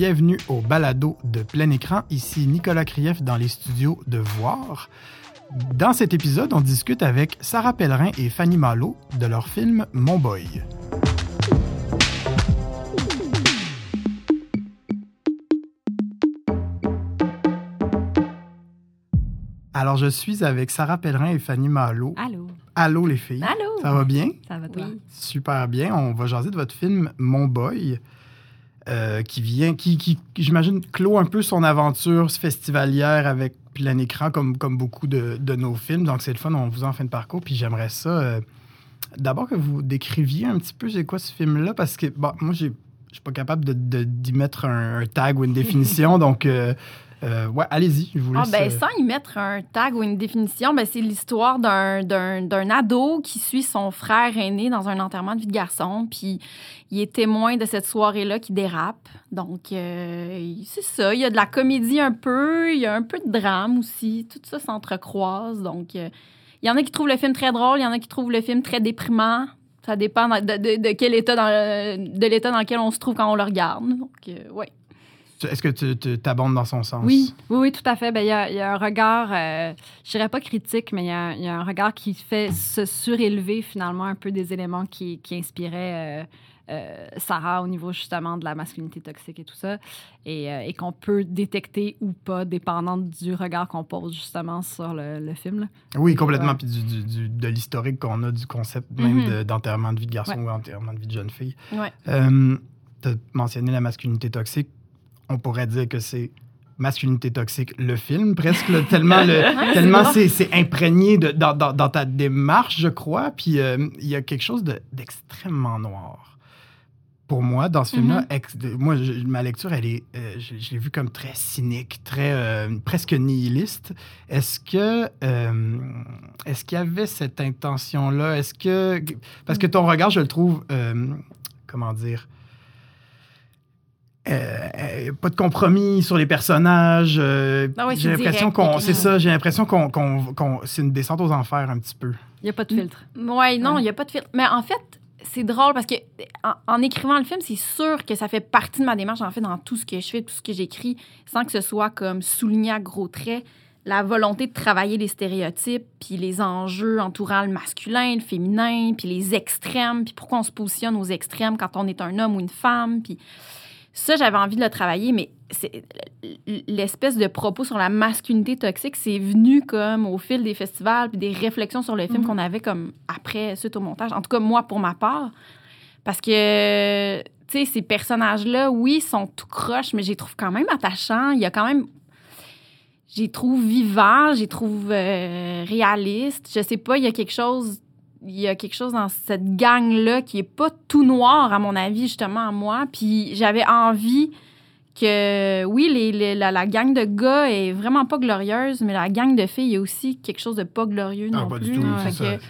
bienvenue au balado de plein écran. Ici Nicolas Krief dans les studios de Voir. Dans cet épisode, on discute avec Sarah Pellerin et Fanny Malo de leur film Mon Boy. Alors, je suis avec Sarah Pellerin et Fanny Malo. Allô. Allô, les filles. Allô. Ça va bien? Ça va toi? Oui. Super bien. On va jaser de votre film Mon Boy, euh, qui vient, qui, qui j'imagine, clôt un peu son aventure festivalière avec plein écran, comme, comme beaucoup de, de nos films. Donc, c'est le fun, on vous en fait de parcours. Puis j'aimerais ça, euh, d'abord que vous décriviez un petit peu c'est quoi ce film-là, parce que, bon, moi, j'ai, je suis pas capable de, de- d'y mettre un, un tag ou une définition. donc, euh, euh, ouais, allez-y, je vous Ah, laisse. ben, euh, sans y mettre un tag ou une définition, ben, c'est l'histoire d'un, d'un, d'un ado qui suit son frère aîné dans un enterrement de vie de garçon. Puis il est témoin de cette soirée-là qui dérape. Donc, euh, c'est ça. Il y a de la comédie un peu, il y a un peu de drame aussi. Tout ça s'entrecroise. Donc, euh, il y en a qui trouvent le film très drôle, il y en a qui trouvent le film très déprimant. Ça dépend de, de- de quel état dans le- de l'état dans lequel on se trouve quand on le regarde. Donc, euh, ouais. Est-ce que tu t'abondes dans son sens? Oui, oui, oui, tout à fait. Ben, Il y, a, il y a un regard, euh, je dirais pas critique, mais il y, a, il y a un regard qui fait se surélever finalement un peu des éléments qui, qui inspiraient euh, euh, Sarah au niveau justement de la masculinité toxique et tout ça, et, euh, et qu'on peut détecter ou pas, dépendant du regard qu'on pose justement sur le, le film. là. Oui, complètement. Puis du, du- du- de l'historique qu'on a du concept même Mhm. de- d'enterrement de vie de garçon Ouais. ou enterrement de vie de jeune fille. Ouais. Euh, tu as mentionné la masculinité toxique. On pourrait dire que c'est masculinité toxique, le film, presque, là, tellement, le, tellement c'est c'est imprégné de- dans, dans- dans ta démarche, je crois. Puis euh, il y a quelque chose de- d'extrêmement noir. Pour moi, dans ce film-là, ex- de- moi, je- ma lecture, elle est, euh, je, je l'ai vue comme très cynique, très euh, presque nihiliste. Est-ce que, est-ce qu'il y avait cette intention-là? Est-ce que, parce que ton regard, je le trouve, comment dire, euh, euh, pas de compromis sur les personnages. euh, Ah ouais, j'ai l'impression qu'on, c'est ça, j'ai l'impression qu'on, qu'on- qu'on- c'est une descente aux enfers un petit peu. Il n'y a pas de filtre. Ouais, non, il Ouais. n'y a pas de filtre. Mais en fait, c'est drôle parce que en, en écrivant le film, c'est sûr que ça fait partie de ma démarche, en fait, dans tout ce que je fais, tout ce que j'écris, sans que ce soit comme souligné à gros traits, la volonté de travailler les stéréotypes, puis les enjeux entourant le masculin, le féminin, puis les extrêmes, puis pourquoi on se positionne aux extrêmes quand on est un homme ou une femme, puis ça, j'avais envie de le travailler, mais c'est l'espèce de propos sur la masculinité toxique, c'est venu comme au fil des festivals puis des réflexions sur le film Mhm. qu'on avait comme après, suite au montage. En tout cas, moi, pour ma part. Parce que, tu sais, ces personnages-là, oui, sont tout croches, mais je les trouve quand même attachants. Il y a quand même... Je les trouve vivants, je les trouve euh, réalistes. Je sais pas, il y a quelque chose... Il y a quelque chose dans cette gang-là qui est pas tout noir, à mon avis, justement, à moi. Puis j'avais envie que, oui, les, les- la, la gang de gars est vraiment pas glorieuse, mais la gang de filles, il y a aussi quelque chose de pas glorieux Ah, non pas plus. du tout, Fait c'est ça. que,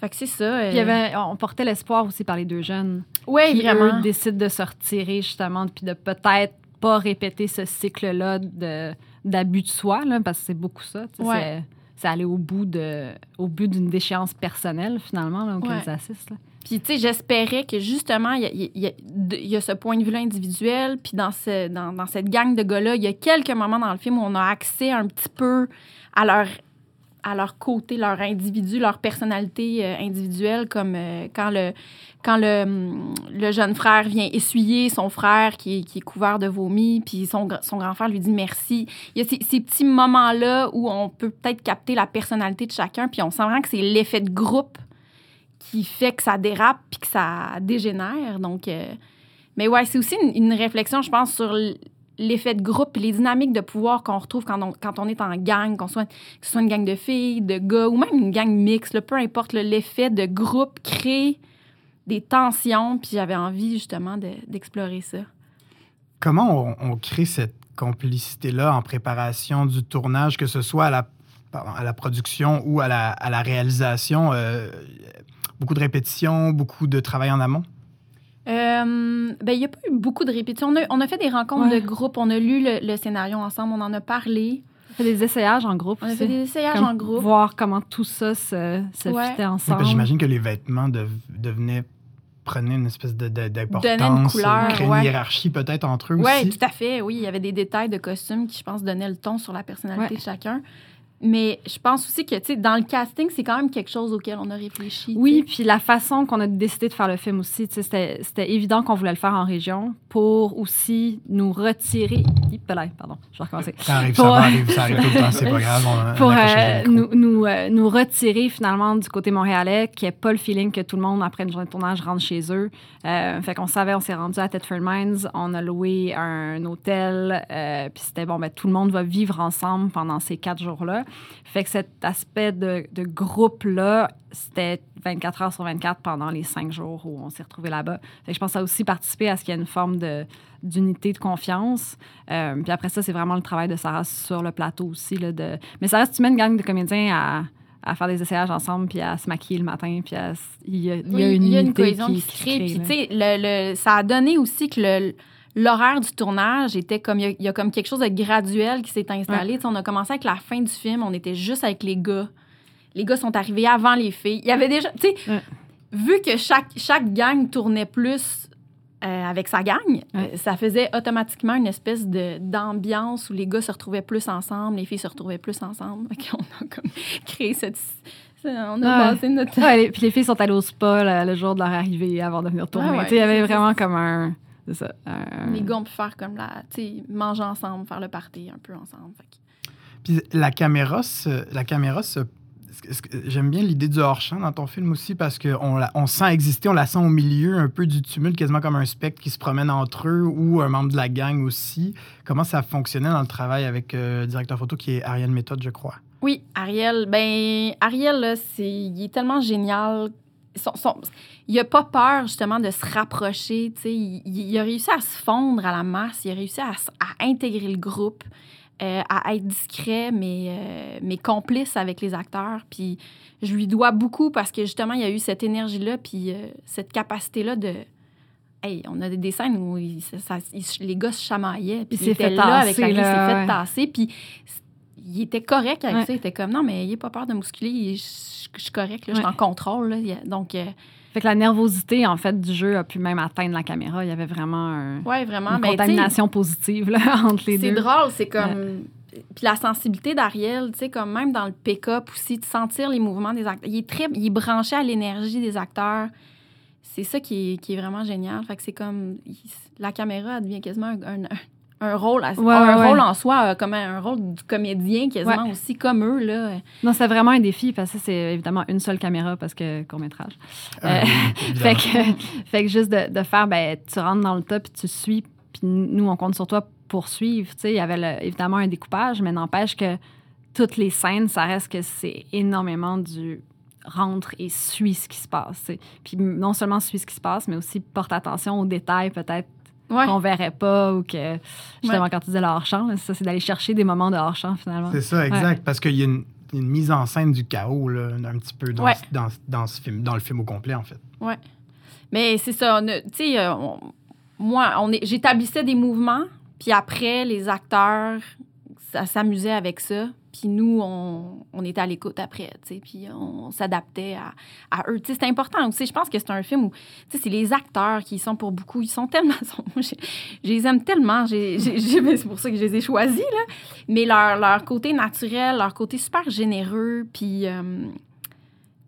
fait que c'est ça. Puis y avait, on portait l'espoir aussi par les deux jeunes. Oui, qui, vraiment. eux, décident de se retirer, justement, puis de peut-être pas répéter ce cycle-là de- d'abus de soi, là, parce que c'est beaucoup ça. tu sais, Ouais. C'est aller au bout de au bout d'une déchéance personnelle, finalement, là, auquel Ouais. ils assistent. là. Puis, tu sais, j'espérais que justement, il y y il y a ce point de vue-là individuel. Puis, dans, ce, dans, dans cette gang de gars-là, il y a quelques moments dans le film où on a accès un petit peu à leur, à leur côté, leur individu, leur personnalité euh, individuelle, comme euh, quand, le, quand le, hum, le jeune frère vient essuyer son frère qui est, qui est couvert de vomi, puis son, son grand frère lui dit merci. Il y a ces, ces petits moments-là où on peut peut-être capter la personnalité de chacun, puis on sent vraiment que c'est l'effet de groupe qui fait que ça dérape puis que ça dégénère. Donc, euh, mais ouais, c'est aussi une, réflexion, je pense, sur l'effet de groupe et les dynamiques de pouvoir qu'on retrouve quand on, quand on est en gang, qu'on soit, que ce soit une gang de filles, de gars ou même une gang mixte, peu importe, l'effet de groupe crée des tensions. Puis j'avais envie justement de- d'explorer ça. Comment on, on crée cette complicité-là en préparation du tournage, que ce soit à la, à la production ou à la, à la réalisation? euh, beaucoup de répétitions, beaucoup de travail en amont? Euh, ben, il n'y a pas eu beaucoup de répétitions. On a, on a fait des rencontres Ouais. de groupe, on a lu le, le scénario ensemble, on en a parlé. On fait des essayages en groupe On a fait des essayages Comme en groupe. Voir comment tout ça se, se Ouais. fitait Oui, ensemble. J'imagine que les vêtements dev- devenaient prenait une espèce de- de- Donnait une d'importance, couleur, créait une ouais. hiérarchie peut-être entre eux Oui, aussi. tout à fait. Oui, il y avait des détails de costumes qui, je pense, donnaient le ton sur la personnalité Ouais. de chacun. Mais je pense aussi que, tu sais, dans le casting, c'est quand même quelque chose auquel on a réfléchi. Oui, puis la façon qu'on a décidé de faire le film aussi, tu sais, c'était c'était évident qu'on voulait le faire en région pour aussi nous retirer. Hip là, pardon, je vais recommencer. Ça arrive, Pour- ça arrive, ça arrive tout le temps, c'est pas grave. On, Pour on euh, nous, nous, euh, nous retirer finalement du côté montréalais, qu'il n'y ait pas le feeling que tout le monde, après une journée de tournage, rentre chez eux. Euh, fait qu'on savait, on s'est rendu à Thetford Mines, on a loué un hôtel, euh, puis c'était bon, ben, tout le monde va vivre ensemble pendant ces quatre jours-là. Fait que cet aspect de, de groupe-là, c'était 24 heures sur 24 pendant les cinq jours où on s'est retrouvés là-bas. Fait que je pense que ça a aussi participé à ce qu'il y ait une forme de d'unité, de confiance. Euh, puis après ça, c'est vraiment le travail de Sarah sur le plateau aussi. Là, de... Mais ça reste, tu mets une gang de comédiens à, à faire des essayages ensemble, puis à se maquiller le matin, puis à il y a, il y a Oui, une il y a une cohésion qui, se crée. Puis, tu sais, le, le- ça a donné aussi que le- l'horaire du tournage était comme. Il y, a, il y a comme quelque chose de graduel qui s'est installé. On a commencé avec la fin du film, on était juste avec les gars. Les gars sont arrivés avant les filles. Il y avait déjà. Tu sais, Ouais. vu que chaque, chaque gang tournait plus. euh, avec sa gang, Ouais. euh, ça faisait automatiquement une espèce de d'ambiance où les gars se retrouvaient plus ensemble, les filles se retrouvaient plus ensemble. Qu'on a comme créé cette... On a Ouais. passé notre... Ouais, les- puis les filles sont allées au spa le, le jour de leur arrivée avant de venir tourner. Il y avait vraiment comme un. C'est ça. un- Les gars, on peut faire comme la. Tu sais, manger ensemble, faire le party un peu ensemble. Puis la caméra, se- la caméra se- J'aime bien l'idée du hors-champ dans ton film aussi parce qu'on la- on sent exister, on la sent au milieu un peu du tumulte, quasiment comme un spectre qui se promène entre eux ou un membre de la gang aussi. Comment ça fonctionnait dans le travail avec euh, le directeur photo qui est Ariel Méthode, je crois? Oui, Ariel, ben, Ariel, là, c'est, il est tellement génial. Son- son- il a pas peur, justement, de se rapprocher. tu sais. Il, il a réussi à se fondre à la masse. Il a réussi à, à intégrer le groupe, euh, à être discret, mais, euh, mais complice avec les acteurs. Puis je lui dois beaucoup parce que, justement, il y a eu cette énergie-là, puis euh, cette capacité-là de. Hey, on a des, des scènes où il- ça- ça- il- les gars se chamaillaient. Puis Il était fait là avec la il s'est là, fait ouais. tasser. Puis il était correct avec Ouais. ça. Il était comme, non, mais il pas peur de musculer. il- Je je suis correct, là, je suis en contrôle. là. A- Donc, euh, Fait que la nervosité, en fait, du jeu a pu même atteindre la caméra. Il y avait vraiment un- ouais, vraiment. une contamination positive là, entre les C'est deux. drôle, c'est comme. Puis la sensibilité d'Ariel, tu sais, comme même dans le pick-up aussi, de sentir les mouvements des acteurs. Il est très. Il est branché à l'énergie des acteurs. C'est ça qui est, qui est vraiment génial. Fait que c'est comme. la caméra elle devient quasiment un, un, un rôle, à- Ouais, un ouais, rôle en soi, euh, comme un, un rôle du comédien quasiment aussi, comme eux, là. Non, c'est vraiment un défi parce que c'est évidemment une seule caméra parce que court-métrage. Euh, Euh. Fait que, fait que juste de, de faire, ben, tu rentres dans le tas puis tu suis, puis nous, on compte sur toi pour suivre. Tu sais, il y avait le- évidemment un découpage, mais n'empêche que toutes les scènes, ça reste que c'est énormément du rentre et suis ce qui se passe. Puis non seulement suis ce qui se passe, mais aussi porte attention aux détails peut-être Ouais. qu'on verrait pas ou que, justement, quand tu disais le hors-champ, là, ça, c'est d'aller chercher des moments de hors-champ finalement. C'est ça, exact. Parce qu'il y a une, une mise en scène du chaos, là, un petit peu dans, Ouais. ce- dans, dans ce film, dans le film au complet, en fait. Mais c'est ça, tu sais, euh, moi, on est- j'établissais des mouvements, puis après, les acteurs ça s'amusaient avec ça, puis nous, on, on était à l'écoute après, tu sais, puis on s'adaptait à, à eux. Tu sais, c'est important aussi. Je pense que c'est un film où, tu sais, c'est les acteurs qui sont pour beaucoup. Ils sont tellement... je, je les aime tellement. C'est pour ça que je les ai choisis, là. Mais leur, leur côté naturel, leur côté super généreux, puis... euh,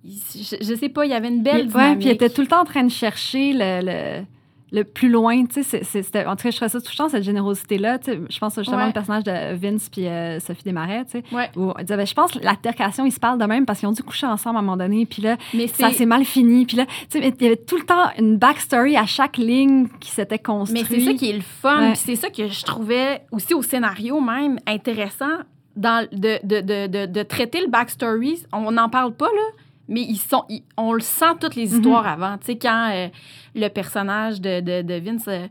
je, je sais pas, il y avait une belle Puis- dynamique. ouais, puis il était tout le temps en train de chercher le, le, le plus loin. Tu sais, c'était- en tout cas, je trouvais ça touchant, cette générosité-là. Je pense justement Ouais. au personnage de Vince puis euh, Sophie Desmarais, tu sais, Ouais. où on disait, ben, je pense que l'altercation, ils se parlent de même parce qu'ils ont dû coucher ensemble à un moment donné. Puis là, Mais ça s'est mal fini. Puis là, tu sais, il y avait tout le temps une backstory à chaque ligne qui s'était mais construite. c'est ça qui est le fun. Ouais. Puis c'est ça que je trouvais aussi au scénario même intéressant dans, de, de, de, de, de traiter le backstory. On n'en parle pas, là, mais ils sont, ils- on le sent toutes les Mhm. histoires avant. Tu sais, quand euh, le personnage de, de, de Vince. euh,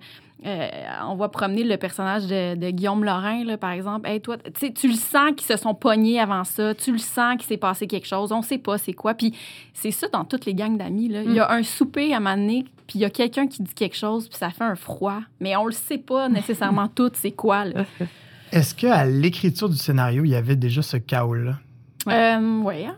euh, on va promener le personnage de, de Guillaume Lorrain, là, par exemple. Hey, toi, tu le sens qu'ils se sont pognés avant ça. Tu le sens qu'il s'est passé quelque chose. On sait pas c'est quoi. Puis c'est ça dans toutes les gangs d'amis. Il y a un souper à un moment donné, puis il y a quelqu'un qui dit quelque chose, puis ça fait un froid. Mais on le sait pas nécessairement tout, c'est quoi. Là. Est-ce qu'à l'écriture du scénario, il y avait déjà ce chaos-là? Euh, ouais. hein.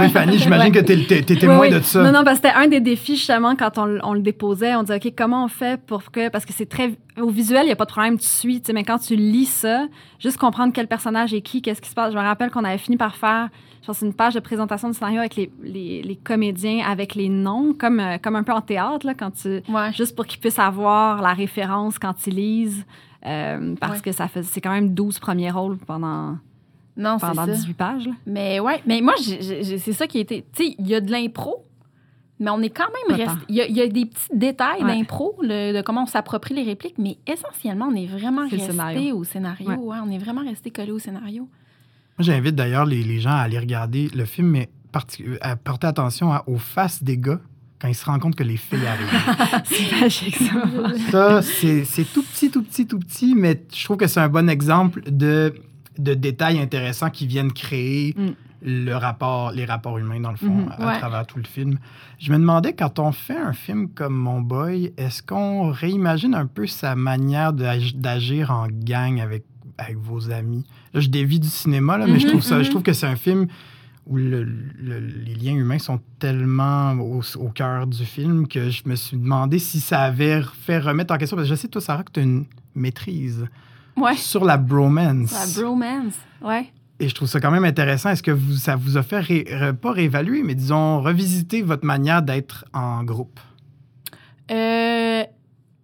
Oui, Fanny, j'imagine que t'es, t'es- t'es témoin Oui, oui. de ça. Non, non, parce que c'était un des défis, justement, quand on, on le déposait. On disait, OK, comment on fait pour que. Parce que c'est très. Au visuel, il n'y a pas de problème, tu suis, tu sais, mais quand tu lis ça, juste comprendre quel personnage est qui, qu'est-ce qui se passe. Je me rappelle qu'on avait fini par faire, je pense, une page de présentation du scénario avec les, les, les comédiens, avec les noms, comme, euh, comme un peu en théâtre, là, quand tu. Ouais. Juste pour qu'ils puissent avoir la référence quand ils lisent. euh, parce Ouais. que ça fait, c'est quand même 12 premiers rôles pendant, Non, pendant ça. 18 pages. là. Mais ouais, mais moi, c'est ça qui a été. Tu sais, il y a de l'impro, mais on est quand même resté. Il y, a- il y a des petits détails Ouais. d'impro, de comment on s'approprie les répliques, mais essentiellement, on est vraiment C'est le resté scénario. au scénario. Ouais. ouais, on est vraiment resté collé au scénario. Moi, j'invite d'ailleurs les, les gens à aller regarder le film, mais à porter attention à- aux faces des gars quand ils se rendent compte que les filles arrivent. C'est magique, ça. Ça, c'est c'est tout petit, tout petit, tout petit, mais je trouve que c'est un bon exemple de, de détails intéressants qui viennent créer Mm. le rapport, les rapports humains, dans le fond, Mhm. à Ouais. travers tout le film. Je me demandais, quand on fait un film comme Mon Boy, est-ce qu'on réimagine un peu sa manière d'ag- d'agir en gang avec, avec vos amis? Là, je dévie du cinéma, là, mais je, Mhm, trouve ça, je mhm. trouve que c'est un film où le- le- les liens humains sont tellement au, au cœur du film que je me suis demandé si ça avait fait remettre en question. Parce que je sais, toi, Sarah, que tu as une maîtrise Ouais. sur la bromance. La bromance. Ouais. Et je trouve ça quand même intéressant. Est-ce que vous, ça vous a fait, ré- pas réévaluer, mais disons, revisiter votre manière d'être en groupe? Euh,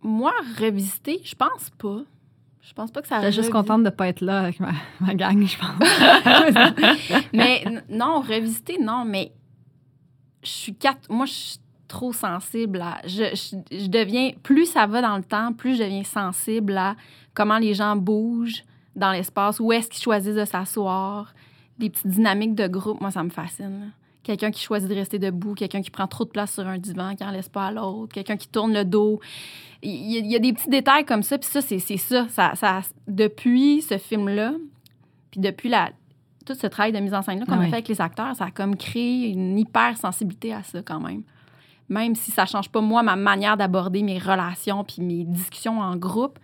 moi, revisiter, je pense pas. Je pense pas que ça J'étais juste revis- contente de ne pas être là avec ma, ma gang, je pense. mais non, revisiter, non, mais je suis quatre. Moi, je suis trop sensible à. Je, je, je deviens. Plus ça va dans le temps, plus je deviens sensible à comment les gens bougent dans l'espace, où est-ce qu'ils choisissent de s'asseoir, des petites dynamiques de groupe. Moi, ça me fascine. Quelqu'un qui choisit de rester debout, quelqu'un qui prend trop de place sur un divan, qui n'en laisse pas à l'autre, quelqu'un qui tourne le dos. Il y, a- il y a des petits détails comme ça, puis ça, c'est ça. ça, ça depuis ce film-là, puis depuis la, tout ce travail de mise en scène-là qu'on Ah a fait avec les acteurs, ça a comme créé une hypersensibilité à ça quand même. Même si ça change pas, moi, ma manière d'aborder mes relations puis mes discussions en groupe,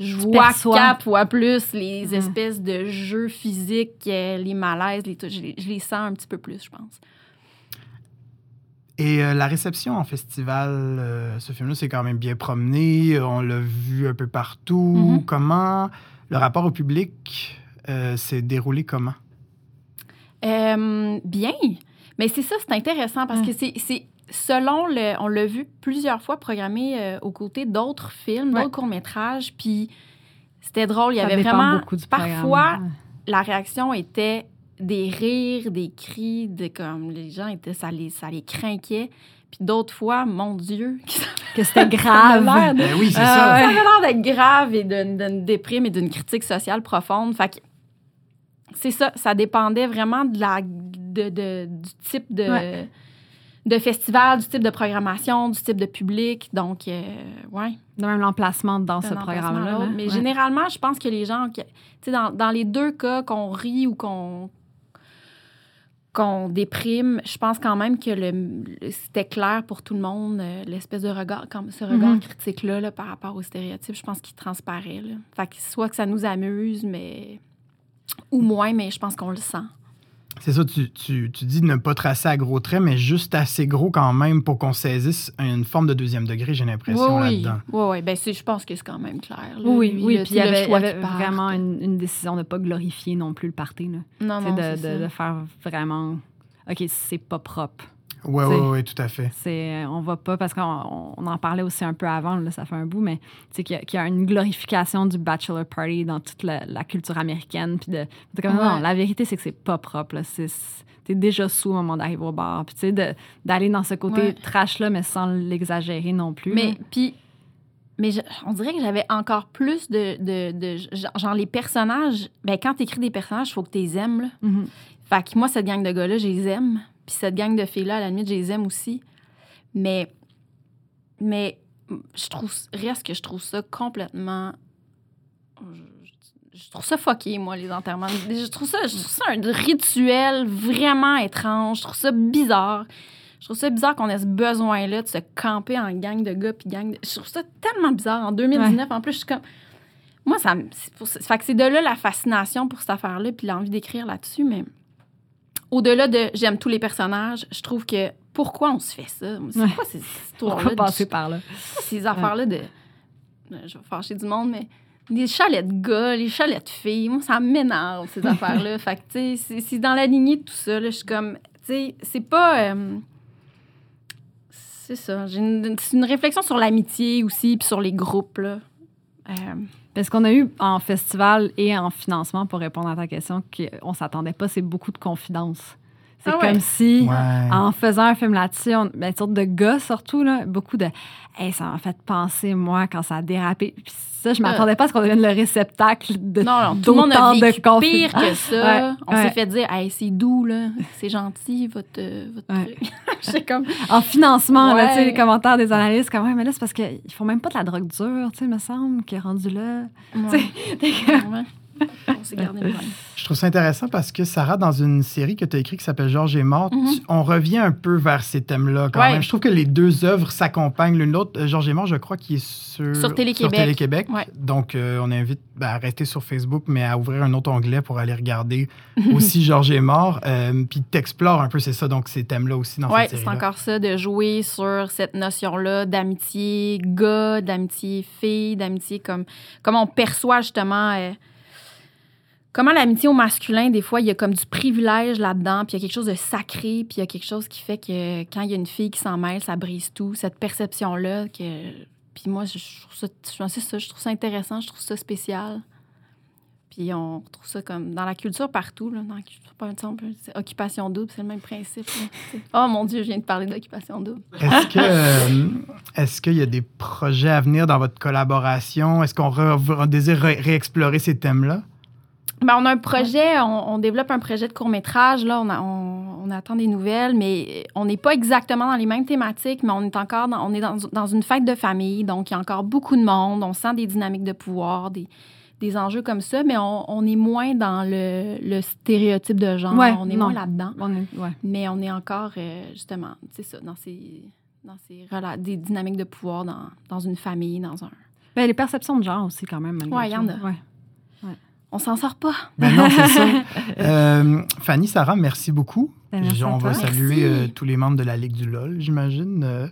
je vois perçois. quatre fois plus les Mm. espèces de jeux physiques, euh, les malaises, les je, les- je les sens un petit peu plus, je pense. Et euh, la réception en festival, euh, ce film-là s'est quand même bien promené. On l'a vu un peu partout. Mhm. Comment le rapport au public euh, s'est déroulé comment? Euh, bien, mais c'est ça, c'est intéressant parce Mm. que c'est selon le, on l'a vu plusieurs fois programmé euh, aux côtés d'autres films, Ouais. d'autres courts métrages, puis c'était drôle. Il y Ça avait vraiment beaucoup du parfois programme. la réaction était des rires, des cris, de comme les gens étaient, ça les, ça les craquait. Puis d'autres fois, mon Dieu, Que c'était ça grave. l'air de- Ben oui, c'est Ah, ça. ça avait l'air d'être grave et d'une d'une déprime et d'une critique sociale profonde. Fait que c'est ça, ça dépendait vraiment de la, de, de- du type de, Ouais. De festival, du type de programmation, du type de public. Donc, euh, ouais. De même l'emplacement dans ce programme-là. Mais Ouais. généralement, je pense que les gens, qui- tu sais, dans, dans les deux cas, qu'on rit ou qu'on qu'on déprime, je pense quand même que le, le- c'était clair pour tout le monde, euh, l'espèce de regard, comme ce regard Mhm. critique-là là, par rapport aux stéréotypes, je pense qu'il transparaît. Là. Fait que soit que ça nous amuse, mais ou moins, mais je pense qu'on le sent. C'est ça, tu, tu, tu dis de ne pas tracer à gros traits, mais juste assez gros quand même pour qu'on saisisse une forme de deuxième degré, j'ai l'impression, oui, là-dedans. oui, oui. Ben, c'est- je pense que c'est quand même clair. là. Oui, Lui, oui. là, Puis il y avait, y vraiment une, une décision de ne pas glorifier non plus le party. Là. Non, non, de, c'est de, ça. de faire vraiment. OK, c'est pas propre. Oui, oui, oui, tout à fait. C'est, on va pas, parce qu'on on en parlait aussi un peu avant, là, ça fait un bout, mais tu sais, qu'il y, a- qu'il y a une glorification du bachelor party dans toute la, la culture américaine. Puis de, de comme, non, la vérité, c'est que c'est pas propre. Là. C'est, t'es déjà sous au moment d'arriver au bar. Puis tu sais, d'aller dans ce côté Ouais. trash-là, mais sans l'exagérer non plus. Mais là. puis, mais je- on dirait que j'avais encore plus de, de, de- genre, les personnages. Ben quand t'écris des personnages, il faut que tu les aimes. Là. Mhm. Fait que moi cette gang de gars-là, je les aime. Puis cette gang de filles-là, à la limite, je les aime aussi. Mais, mais je trouve, reste que je trouve ça complètement. Je, je trouve ça fucké, moi, les enterrements. Je trouve ça, je trouve ça un rituel vraiment étrange. Je trouve ça bizarre. Je trouve ça bizarre qu'on ait ce besoin-là de se camper en gang de gars puis gang de... Je trouve ça tellement bizarre. En 2019, en plus, je suis comme... Moi, ça me... c'est pour ça- Fait que c'est de là la fascination pour cette affaire-là puis l'envie d'écrire là-dessus, mais au-delà de j'aime tous les personnages, je trouve que pourquoi on se fait ça? C'est Ouais. quoi ces histoires-là? Pourquoi de- passer par là? ces affaires-là de. Je vais fâcher du monde, mais. Les chalets de gars, les chalets de filles, moi, ça m'énerve, ces affaires-là. Fait que, tu sais, c'est- c'est dans la lignée de tout ça, là. Je suis comme. Tu sais, c'est pas. euh, c'est ça. J'ai une, c'est une réflexion sur l'amitié aussi, puis sur les groupes, là. Euh, Parce qu'on a eu en festival et en financement, pour répondre à ta question, qu'on s'attendait pas, c'est beaucoup de confidences. C'est Ah ouais. comme si, Ouais. en faisant un film là-dessus, on, ben, une sorte de gars surtout, là, beaucoup de hey, ça m'a fait penser, moi, quand ça a dérapé. Puis ça, je m'attendais pas à ce qu'on devienne le réceptacle de non, non, tout le monde a de vécu pire que ça. Ouais, On ouais. s'est fait dire, hey, c'est doux, là. C'est gentil, votre, euh, votre Ouais. truc. Comme. En financement, là, Ouais. tu sais, les commentaires des analystes, comme, ouais, mais là, c'est parce qu'ils font même pas de la drogue dure, tu sais, me semble, qui est rendu là. On s'est gardé le. Je trouve ça intéressant parce que Sarah, dans une série que tu as écrite qui s'appelle Georges est mort, Mhm. on revient un peu vers ces thèmes-là quand Ouais. même. Je trouve que les deux œuvres s'accompagnent l'une l'autre. Euh, Georges est mort, je crois qu'il est sur, Sur Télé-Québec. Ouais. Donc, euh, on invite ben, à rester sur Facebook, mais à ouvrir un autre onglet pour aller regarder aussi Georges est mort. Euh, puis t'explores un peu, c'est ça, donc ces thèmes-là aussi dans Oui, cette c'est série encore ça, de jouer sur cette notion-là d'amitié gars, d'amitié fille, d'amitié comme... Comment on perçoit justement... euh, comment l'amitié au masculin, des fois, il y a comme du privilège là-dedans, puis il y a quelque chose de sacré, puis il y a quelque chose qui fait que quand il y a une fille qui s'en mêle, ça brise tout. Cette perception-là que... Puis moi, je trouve ça, je ça, trouve ça intéressant, je trouve ça spécial. Puis on retrouve ça comme dans la culture partout. Là, dans la culture, par exemple, occupation double, c'est le même principe. là. Oh mon Dieu, je viens de parler d'occupation double. Est-ce que euh, est-ce qu'il y a des projets à venir dans votre collaboration? Est-ce qu'on re- on désire ré- réexplorer ces thèmes-là? Ben, on a un projet, on, on développe un projet de court-métrage. Là, on, a- on, on attend des nouvelles, mais on n'est pas exactement dans les mêmes thématiques, mais on est encore dans, on est dans, dans une fête de famille, donc il y a encore beaucoup de monde. On sent des dynamiques de pouvoir, des, des enjeux comme ça, mais on, on est moins dans le, le stéréotype de genre. Ouais, on est non. moins là-dedans. Ouais. Mais on est encore, euh, justement, c'est ça, dans ces, dans ces des dynamiques de pouvoir dans, dans une famille, dans un... Ben, les perceptions de genre aussi, quand même. Ouais, il y en a. Ouais. On s'en sort pas. Ben non, c'est ça. Euh, Fanny, Sarah, merci beaucoup. Ben, merci on va toi. saluer euh, tous les membres de la Ligue du LOL, j'imagine.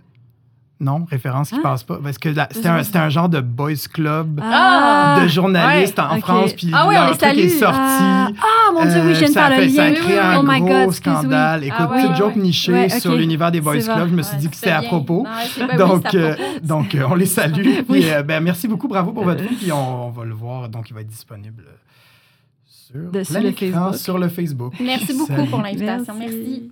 Euh, non, référence qui Hein? passe pas. Parce que c'était un, genre de boys club Ah! de journalistes en. France. Puis Ah oui, on les truc est sorti. Ah, ah, mon Dieu, oui, je viens de ça a faire le fait- Ça a lien. créé un oh my gros God, excuse, oui. scandale. Écoute, Ah ouais, petite ouais, joke ouais. nichée sur l'univers des boys C'est club. bon. Je me suis Ouais, dit que c'était à propos. Non, c'est- oui, donc, euh, donc euh, on les salue. Euh, ben, merci beaucoup. Bravo pour votre film. Puis on, on va le voir. Donc, il va être disponible sur, De- sur le Facebook. sur le Facebook. Merci beaucoup pour l'invitation. Merci.